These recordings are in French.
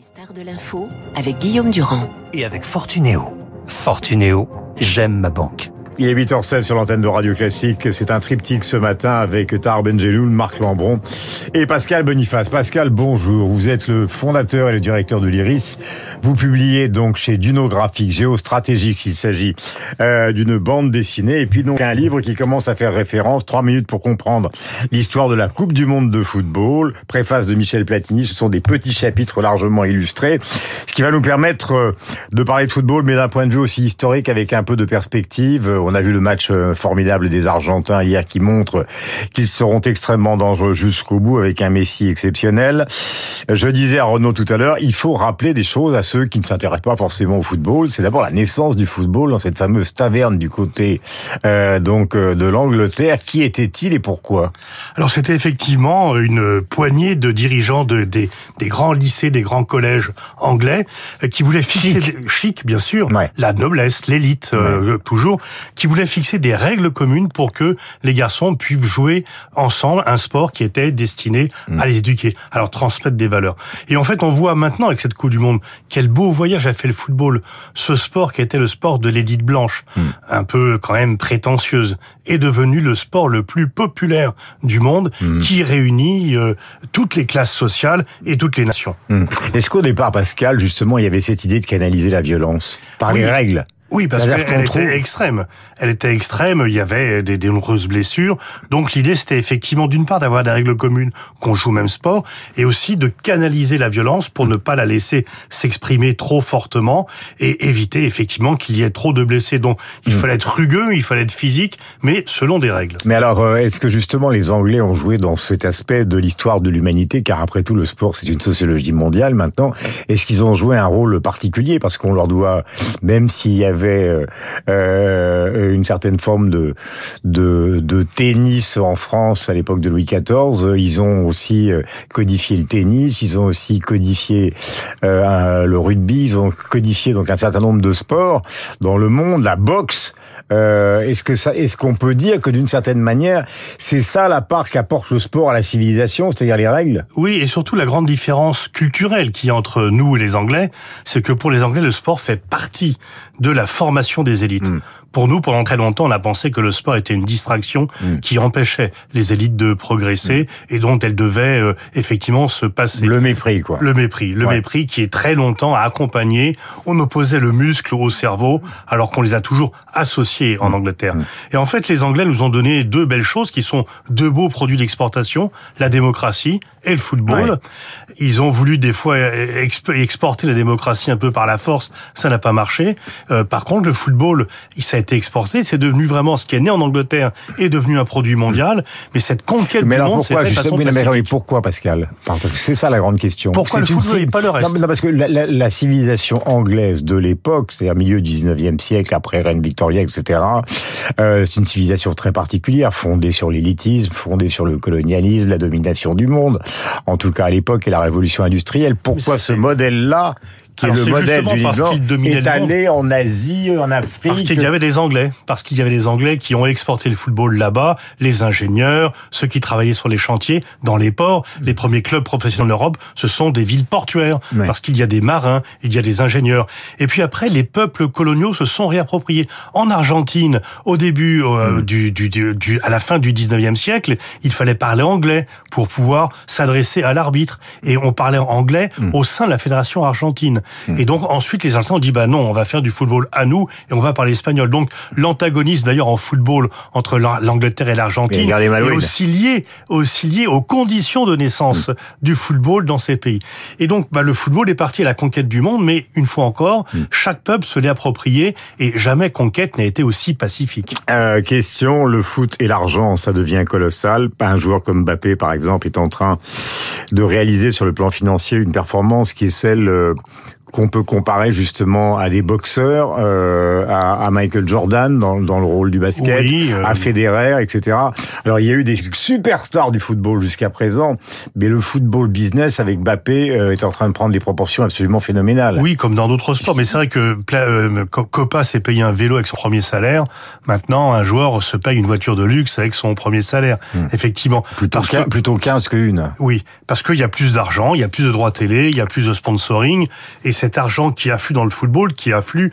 Les stars de l'info avec Guillaume Durand. Et avec Fortunéo. Fortunéo, j'aime ma banque. Il est 8h16 sur l'antenne de Radio Classique. C'est un triptyque ce matin avec Tar Benjeloul, Marc Lambron et Pascal Boniface. Pascal, bonjour. Vous êtes le fondateur et le directeur de l'IRIS. Vous publiez donc chez Duno Graphique, Géostratégique, s'il s'agit euh, d'une bande dessinée. Et puis donc un livre qui commence à faire référence, trois minutes pour comprendre l'histoire de la Coupe du Monde de football. Préface de Michel Platini. Ce sont des petits chapitres largement illustrés. Ce qui va nous permettre euh, de parler de football, mais d'un point de vue aussi historique avec un peu de perspective. A vu le match euh, formidable des Argentins hier qui montre qu'ils seront extrêmement dangereux jusqu'au bout avec un Messi exceptionnel. Je disais à Renaud tout à l'heure, il faut rappeler des choses à ceux qui ne s'intéressent pas forcément au football. C'est d'abord la naissance du football dans cette fameuse taverne du côté euh, donc euh, de l'Angleterre. Qui était-il et pourquoi? Alors c'était effectivement une poignée de dirigeants de, des, des grands lycées, des grands collèges anglais qui voulaient fixer chic, chic bien sûr, Ouais. la noblesse, l'élite euh, toujours, qui voulaient fixer des règles communes pour que les garçons puissent jouer ensemble un sport qui était destiné à les éduquer, à leur transmettre des valeurs. Et en fait, on voit maintenant avec cette Coupe du Monde quel beau voyage a fait le football. Ce sport qui était le sport de l'élite blanche, un peu quand même prétentieuse, est devenu le sport le plus populaire du monde, qui réunit euh, toutes les classes sociales et toutes les nations. Est-ce qu'au départ, Pascal, justement, il y avait cette idée de canaliser la violence par Oui. les règles? Oui, parce qu'elle trouve- était extrême. Elle était extrême, il y avait des, des nombreuses blessures. Donc l'idée, c'était effectivement d'une part d'avoir des règles communes, qu'on joue au même sport, et aussi de canaliser la violence pour ne pas la laisser s'exprimer trop fortement et éviter effectivement qu'il y ait trop de blessés. Donc il fallait être rugueux, il fallait être physique, mais selon des règles. Mais alors, euh, est-ce que justement les Anglais ont joué dans cet aspect de l'histoire de l'humanité, car après tout, le sport, c'est une sociologie mondiale maintenant, est-ce qu'ils ont joué un rôle particulier? Parce qu'on leur doit, même s'il y avait euh, euh, une certaine forme de, de, de tennis en France à l'époque de Louis XIV, ils ont aussi euh, codifié le tennis, ils ont aussi codifié euh, le rugby, ils ont codifié donc un certain nombre de sports dans le monde, la boxe. Euh, est-ce que ça, est-ce qu'on peut dire que d'une certaine manière, c'est ça la part qu'apporte le sport à la civilisation, c'est-à-dire les règles? Oui, et surtout la grande différence culturelle qu'il y a entre nous et les Anglais, c'est que pour les Anglais, le sport fait partie de la formation des élites. Pour nous, pendant très longtemps, on a pensé que le sport était une distraction qui empêchait les élites de progresser et dont elles devaient euh, effectivement se passer. Le mépris, quoi. Le mépris, le Ouais. mépris qui est très longtemps à accompagner. On opposait le muscle au cerveau, alors qu'on les a toujours associés Mm. en Angleterre. Et en fait, les Anglais nous ont donné deux belles choses qui sont deux beaux produits d'exportation la démocratie et le football. Ouais. Ils ont voulu des fois exp- exporter la démocratie un peu par la force, ça n'a pas marché. Euh, par contre, le football, il- a été exporté, c'est devenu vraiment ce qui est né en Angleterre est devenu un produit mondial. Mais cette conquête Mais du alors monde faite justement façon mais, mais, pourquoi Pascal Parce que c'est ça la grande question. Pourquoi C'est le football et pas le reste Non, parce que la, la- la civilisation anglaise de l'époque, c'est-à-dire milieu du 19e siècle, après reine Victoria, etc. euh, c'est une civilisation très particulière, fondée sur l'élitisme, fondée sur le colonialisme, la domination du monde. En tout cas à l'époque et la révolution industrielle. Pourquoi ce c'est- modèle-là qui Alors, est le c'est modèle justement du parce Liban, qu'il dominait est le monde. allé en Asie, en Afrique. Parce qu'il y avait des Anglais, parce qu'il y avait des Anglais qui ont exporté le football là-bas, les ingénieurs, ceux qui travaillaient sur les chantiers, dans les ports. Les premiers clubs professionnels d'Europe, ce sont des villes portuaires, Ouais. parce qu'il y a des marins, il y a des ingénieurs. Et puis après, les peuples coloniaux se sont réappropriés. En Argentine, au début, euh, du, du, du, du- à la fin du 19e siècle, il fallait parler anglais pour pouvoir s'adresser à l'arbitre. Et on parlait anglais au sein de la fédération argentine. Et donc ensuite, les Argentins ont dit bah non, on va faire du football à nous et on va parler espagnol. Donc l'antagonisme d'ailleurs en football entre la- l'Angleterre et l'Argentine est aussi lié, aussi lié aux conditions de naissance du football dans ces pays. Et donc bah, le football est parti à la conquête du monde, mais une fois encore, chaque peuple se l'est approprié et jamais conquête n'a été aussi pacifique. Euh, question, le foot et l'argent, ça devient colossal. Un joueur comme Mbappé, par exemple, est en train de réaliser sur le plan financier une performance qui est celle euh, qu'on peut comparer justement à des boxeurs, euh, à, à, Michael Jordan dans, dans, le rôle du basket, oui, euh... à Federer, etc. Alors il y a eu des superstars du football jusqu'à présent, mais le football business avec Mbappé euh, est en train de prendre des proportions absolument phénoménales. Oui, comme dans d'autres sports, mais c'est vrai que euh, Copa s'est payé un vélo avec son premier salaire. Maintenant, un joueur se paye une voiture de luxe avec son premier salaire. Hmm. Effectivement. Plutôt, que, plutôt 15 qu'une. Oui, parce qu'il y a plus d'argent, il y a plus de droits télé, il y a plus de sponsoring, et cet argent qui afflue dans le football, qui afflue,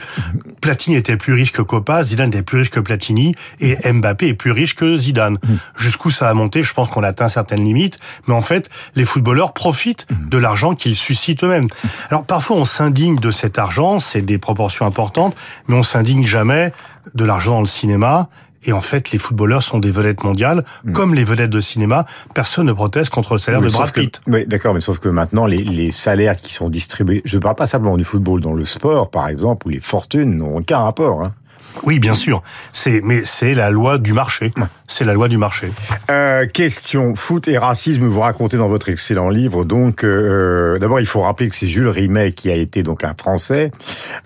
Platini était plus riche que Copa, Zidane était plus riche que Platini, et Mbappé est plus riche que Zidane. Jusqu'où ça a monté, je pense qu'on a atteint certaines limites, mais en fait, les footballeurs profitent de l'argent qu'ils suscitent eux-mêmes. Alors parfois, on s'indigne de cet argent, c'est des proportions importantes, mais on s'indigne jamais de l'argent dans le cinéma et en fait, les footballeurs sont des vedettes mondiales, mmh. comme les vedettes de cinéma. Personne ne proteste contre le salaire oui, de Brad Pitt. Que, oui, d'accord, mais sauf que maintenant, les, les, salaires qui sont distribués, je ne parle pas simplement du football, dans le sport, par exemple, où les fortunes n'ont aucun rapport. Hein. Oui, bien sûr. C'est mais c'est la loi du marché. C'est la loi du marché. Euh, question foot et racisme. Vous racontez dans votre excellent livre. Donc, euh, d'abord, il faut rappeler que c'est Jules Rimet qui a été donc un Français,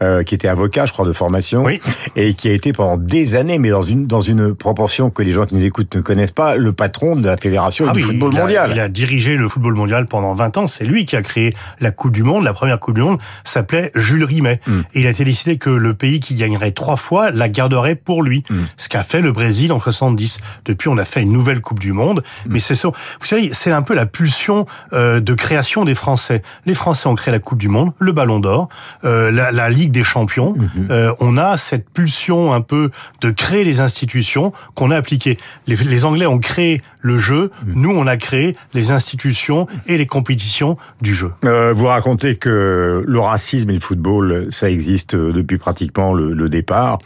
euh, qui était avocat, je crois, de formation, oui. et qui a été pendant des années, mais dans une dans une proportion que les gens qui nous écoutent ne connaissent pas, le patron de la fédération ah du oui, football il a, mondial. Il a dirigé le football mondial pendant 20 ans. C'est lui qui a créé la Coupe du Monde. La première Coupe du Monde s'appelait Jules Rimet. Mm. Et il a été décidé que le pays qui gagnerait trois fois la garderait pour lui. Mm. Ce qu'a fait le Brésil en 70. Depuis, on a fait une nouvelle Coupe du Monde. Mm. Mais c'est ça. Vous savez, c'est un peu la pulsion euh, de création des Français. Les Français ont créé la Coupe du Monde, le Ballon d'Or, euh, la, la, Ligue des Champions. Mm-hmm. Euh, on a cette pulsion un peu de créer les institutions qu'on a appliquées. Les, les, Anglais ont créé le jeu. Mm. Nous, on a créé les institutions et les compétitions du jeu. Euh, vous racontez que le racisme et le football, ça existe depuis pratiquement le, le départ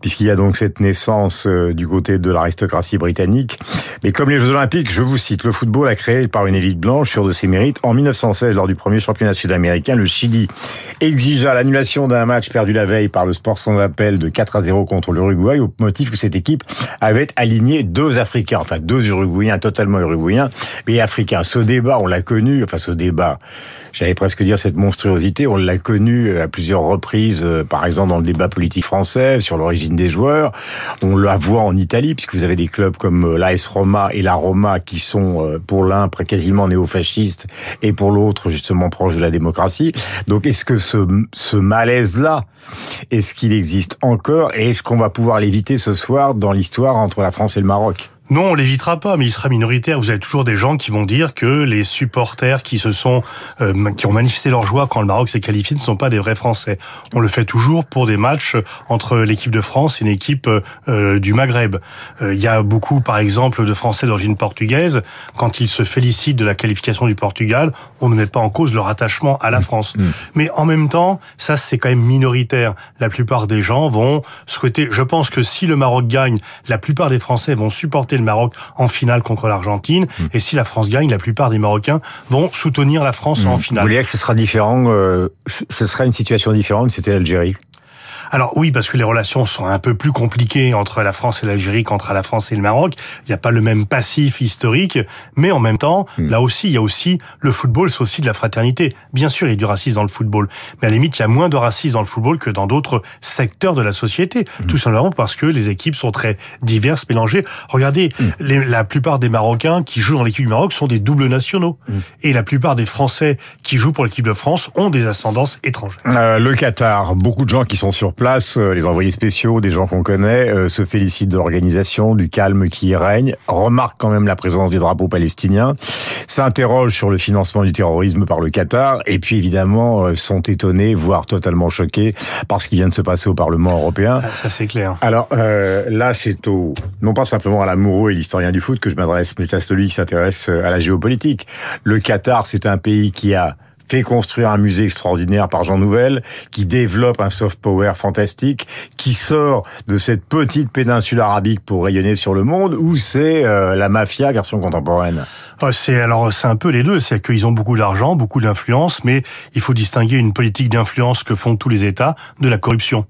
puisqu'il y a donc cette naissance euh, du côté de l'aristocratie britannique. Mais comme les Jeux Olympiques, je vous cite, le football a créé par une élite blanche sur de ses mérites. En 1916, lors du premier championnat sud-américain, le Chili exigea l'annulation d'un match perdu la veille par le sport sans appel de 4 à 0 contre l'Uruguay au motif que cette équipe avait aligné deux Africains, enfin deux Uruguayens, totalement Uruguayens, mais Africains. Ce débat, on l'a connu, enfin ce débat, j'allais presque dire cette monstruosité, on l'a connu à plusieurs reprises, par exemple dans le débat politique français, sur l'origine des joueurs. On la voit en Italie, puisque vous avez des clubs comme l'AS Roma et la Roma qui sont pour l'un quasiment néo-fascistes et pour l'autre justement proches de la démocratie. Donc est-ce que ce, ce malaise-là, est-ce qu'il existe encore et est-ce qu'on va pouvoir l'éviter ce soir dans l'histoire entre la France et le Maroc? Non, on l'évitera pas, mais il sera minoritaire. Vous avez toujours des gens qui vont dire que les supporters qui se sont, euh, qui ont manifesté leur joie quand le Maroc s'est qualifié ne sont pas des vrais Français. On le fait toujours pour des matchs entre l'équipe de France et une équipe euh, du Maghreb. Euh, il y a beaucoup, par exemple, de Français d'origine portugaise. Quand ils se félicitent de la qualification du Portugal, on ne met pas en cause leur attachement à la France. Mmh. Mais en même temps, ça c'est quand même minoritaire. La plupart des gens vont souhaiter. Je pense que si le Maroc gagne, la plupart des Français vont supporter le Maroc en finale contre l'Argentine. Mmh. Et si la France gagne, la plupart des Marocains vont soutenir la France mmh. en finale. Vous voulez que ce sera différent, euh, ce sera une situation différente c'était l'Algérie alors oui, parce que les relations sont un peu plus compliquées entre la France et l'Algérie qu'entre la France et le Maroc. Il n'y a pas le même passif historique, mais en même temps, Hmm. mmh. là aussi, il y a aussi le football, c'est aussi de la fraternité. Bien sûr, il y a du racisme dans le football, mais à la limite, il y a moins de racisme dans le football que dans d'autres secteurs de la société. Mmh. Tout simplement parce que les équipes sont très diverses, mélangées. Regardez, mmh. les, la plupart des Marocains qui jouent dans l'équipe du Maroc sont des doubles nationaux, et la plupart des Français qui jouent pour l'équipe de France ont des ascendances étrangères. Euh, le Qatar, beaucoup de gens qui sont sur place, euh, les envoyés spéciaux, des gens qu'on connaît, euh, se félicitent de l'organisation, du calme qui y règne, remarquent quand même la présence des drapeaux palestiniens, s'interrogent sur le financement du terrorisme par le Qatar, et puis évidemment euh, sont étonnés, voire totalement choqués par ce qui vient de se passer au Parlement européen. Ah, ça c'est clair. Alors euh, là, c'est au non pas simplement à l'amoureux et l'historien du foot que je m'adresse, mais à celui qui s'intéresse à la géopolitique. Le Qatar, c'est un pays qui a fait construire un musée extraordinaire par Jean Nouvel, qui développe un soft power fantastique, qui sort de cette petite péninsule arabique pour rayonner sur le monde, ou c'est euh, la mafia version contemporaine? C'est alors c'est un peu les deux, c'est qu'ils ont beaucoup d'argent, beaucoup d'influence, mais il faut distinguer une politique d'influence que font tous les États de la corruption.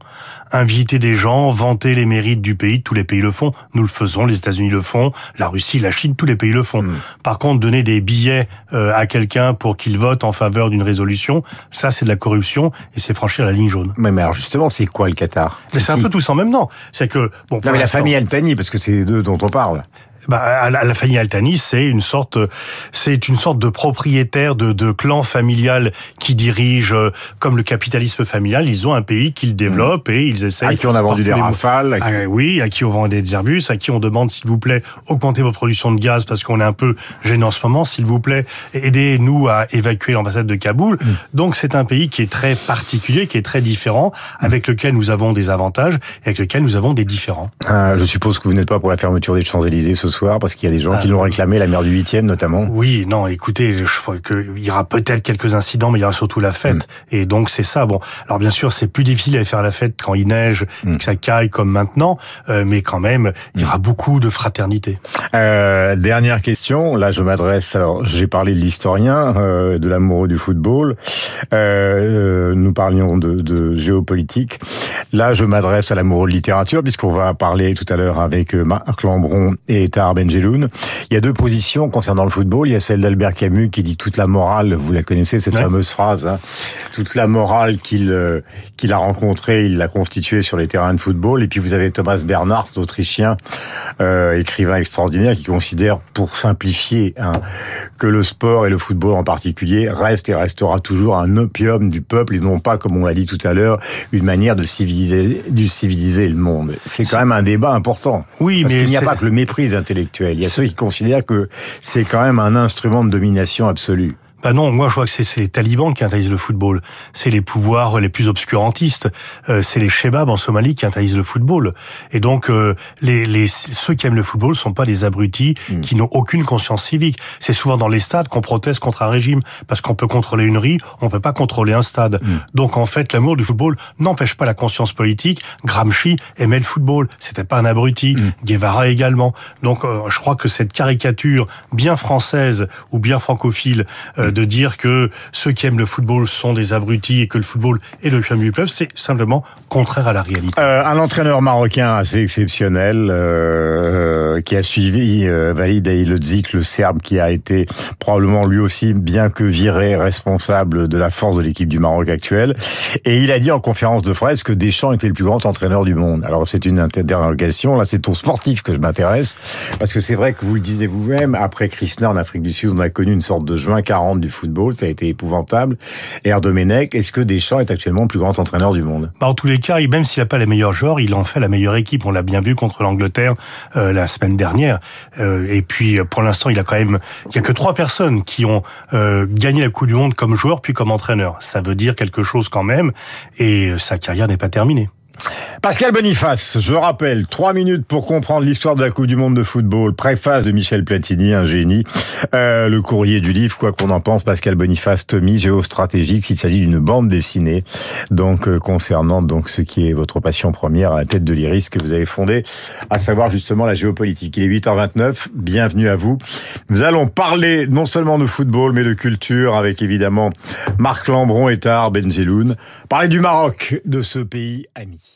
Inviter des gens, vanter les mérites du pays, tous les pays le font, nous le faisons, les États-Unis le font, la Russie, la Chine, tous les pays le font. Mm. Par contre, donner des billets euh, à quelqu'un pour qu'il vote en faveur l'heure d'une résolution. Ça, c'est de la corruption et c'est franchir la ligne jaune. Mais, mais alors justement, c'est quoi le Qatar? Mais c'est un peu tous en même temps. C'est que bon. Non, mais la famille Al-Thani, parce que c'est d'eux dont on parle. Bah, à la, à la famille Altani, c'est une sorte, c'est une sorte de propriétaire de, de clan familial qui dirige, euh, comme le capitalisme familial. Ils ont un pays qu'ils développent et ils essayent. À qui on a vendu des rafales. à qui- Ah, oui, à qui on vend des Airbus, à qui on demande, s'il vous plaît, augmentez votre production de gaz parce qu'on est un peu gêné en ce moment, s'il vous plaît, aidez-nous à évacuer l'ambassade de Kaboul. Mm. Donc c'est un pays qui est très particulier, qui est très différent, avec lequel nous avons des avantages et avec lequel nous avons des différents. Euh, je suppose que vous n'êtes pas pour la fermeture des Champs-Élysées ce soir, parce qu'il y a des gens Ah, qui l'ont réclamé, la maire du 8e notamment. Oui, non, écoutez, je crois qu'il y aura peut-être quelques incidents, mais il y aura surtout la fête. Mm. Et donc c'est ça. Bon, alors bien sûr, c'est plus difficile à faire la fête quand il neige Mm. et que ça caille comme maintenant, euh, mais quand même, il y aura beaucoup de fraternité. Euh, dernière question, là je m'adresse, alors j'ai parlé de l'historien, euh, de l'amoureux du football, nous parlions de, de géopolitique, là je m'adresse à l'amoureux de littérature, puisqu'on va parler tout à l'heure avec Marc Lambron et Tahar Benjeloun. Il y a deux positions concernant le football, il y a celle d'Albert Camus qui dit toute la morale, vous la connaissez cette Ouais. fameuse phrase, hein, toute la morale qu'il euh, qu'il a rencontrée, il l'a constituée sur les terrains de football, et puis vous avez Thomas Bernhardt, l'Autrichien, euh, écrivain extraordinaire qui considère, pour simplifier, hein, que le sport et le football en particulier reste et restera toujours un opium du peuple et non pas, comme on l'a dit tout à l'heure, une manière de civiliser, de civiliser le monde. C'est quand même un débat important. Oui, Parce mais qu'il n'y a pas que le mépris intellectuel. Il y a ceux qui considèrent que c'est quand même un instrument de domination absolue. Bah non, moi je vois que c'est les talibans qui interdisent le football. C'est les pouvoirs les plus obscurantistes. Euh, c'est les shebabs en Somalie qui interdisent le football. Et donc euh, les, les ceux qui aiment le football sont pas des abrutis Mm. qui n'ont aucune conscience civique. C'est souvent dans les stades qu'on proteste contre un régime parce qu'on peut contrôler une rue, on peut pas contrôler un stade. Mm. Donc en fait, l'amour du football n'empêche pas la conscience politique. Gramsci aimait le football, c'était pas un abruti. Mm. Guevara également. Donc euh, je crois que cette caricature bien française ou bien francophile euh, de dire que ceux qui aiment le football sont des abrutis et que le football est le du peuple, c'est simplement contraire à la réalité. Euh, un entraîneur marocain assez exceptionnel euh, qui a suivi euh, Walid Aïlodzik, le Serbe, qui a été probablement lui aussi, bien que viré, responsable de la force de l'équipe du Maroc actuelle. Et il a dit en conférence de presse que Deschamps était le plus grand entraîneur du monde. Alors c'est une interrogation, là c'est au sportif que je m'intéresse, parce que c'est vrai que vous le disiez vous-même, après Krishna en Afrique du Sud, on a connu une sorte de juin 40 du football, ça a été épouvantable. Et Erdomenech, est-ce que Deschamps est actuellement le plus grand entraîneur du monde? Bah, en tous les cas, même s'il n'a pas les meilleurs joueurs, il en fait la meilleure équipe. On l'a bien vu contre l'Angleterre euh, la semaine dernière. Euh, et puis, euh, pour l'instant, il a quand même, il y a que trois personnes qui ont euh, gagné la Coupe du Monde comme joueur puis comme entraîneur. Ça veut dire quelque chose quand même. Et sa carrière n'est pas terminée. Pascal Boniface, je rappelle, trois minutes pour comprendre l'histoire de la Coupe du Monde de football. Préface de Michel Platini, un génie. Euh, le courrier du livre, quoi qu'on en pense, Pascal Boniface, Tommy, géostratégique. Il s'agit d'une bande dessinée, donc euh, concernant donc ce qui est votre passion première à la tête de l'Iris que vous avez fondée, à savoir justement la géopolitique. Il est 8h29. Bienvenue à vous. Nous allons parler non seulement de football, mais de culture avec évidemment Marc Lambron et Tahar Benjeloun. Parler du Maroc, de ce pays ami.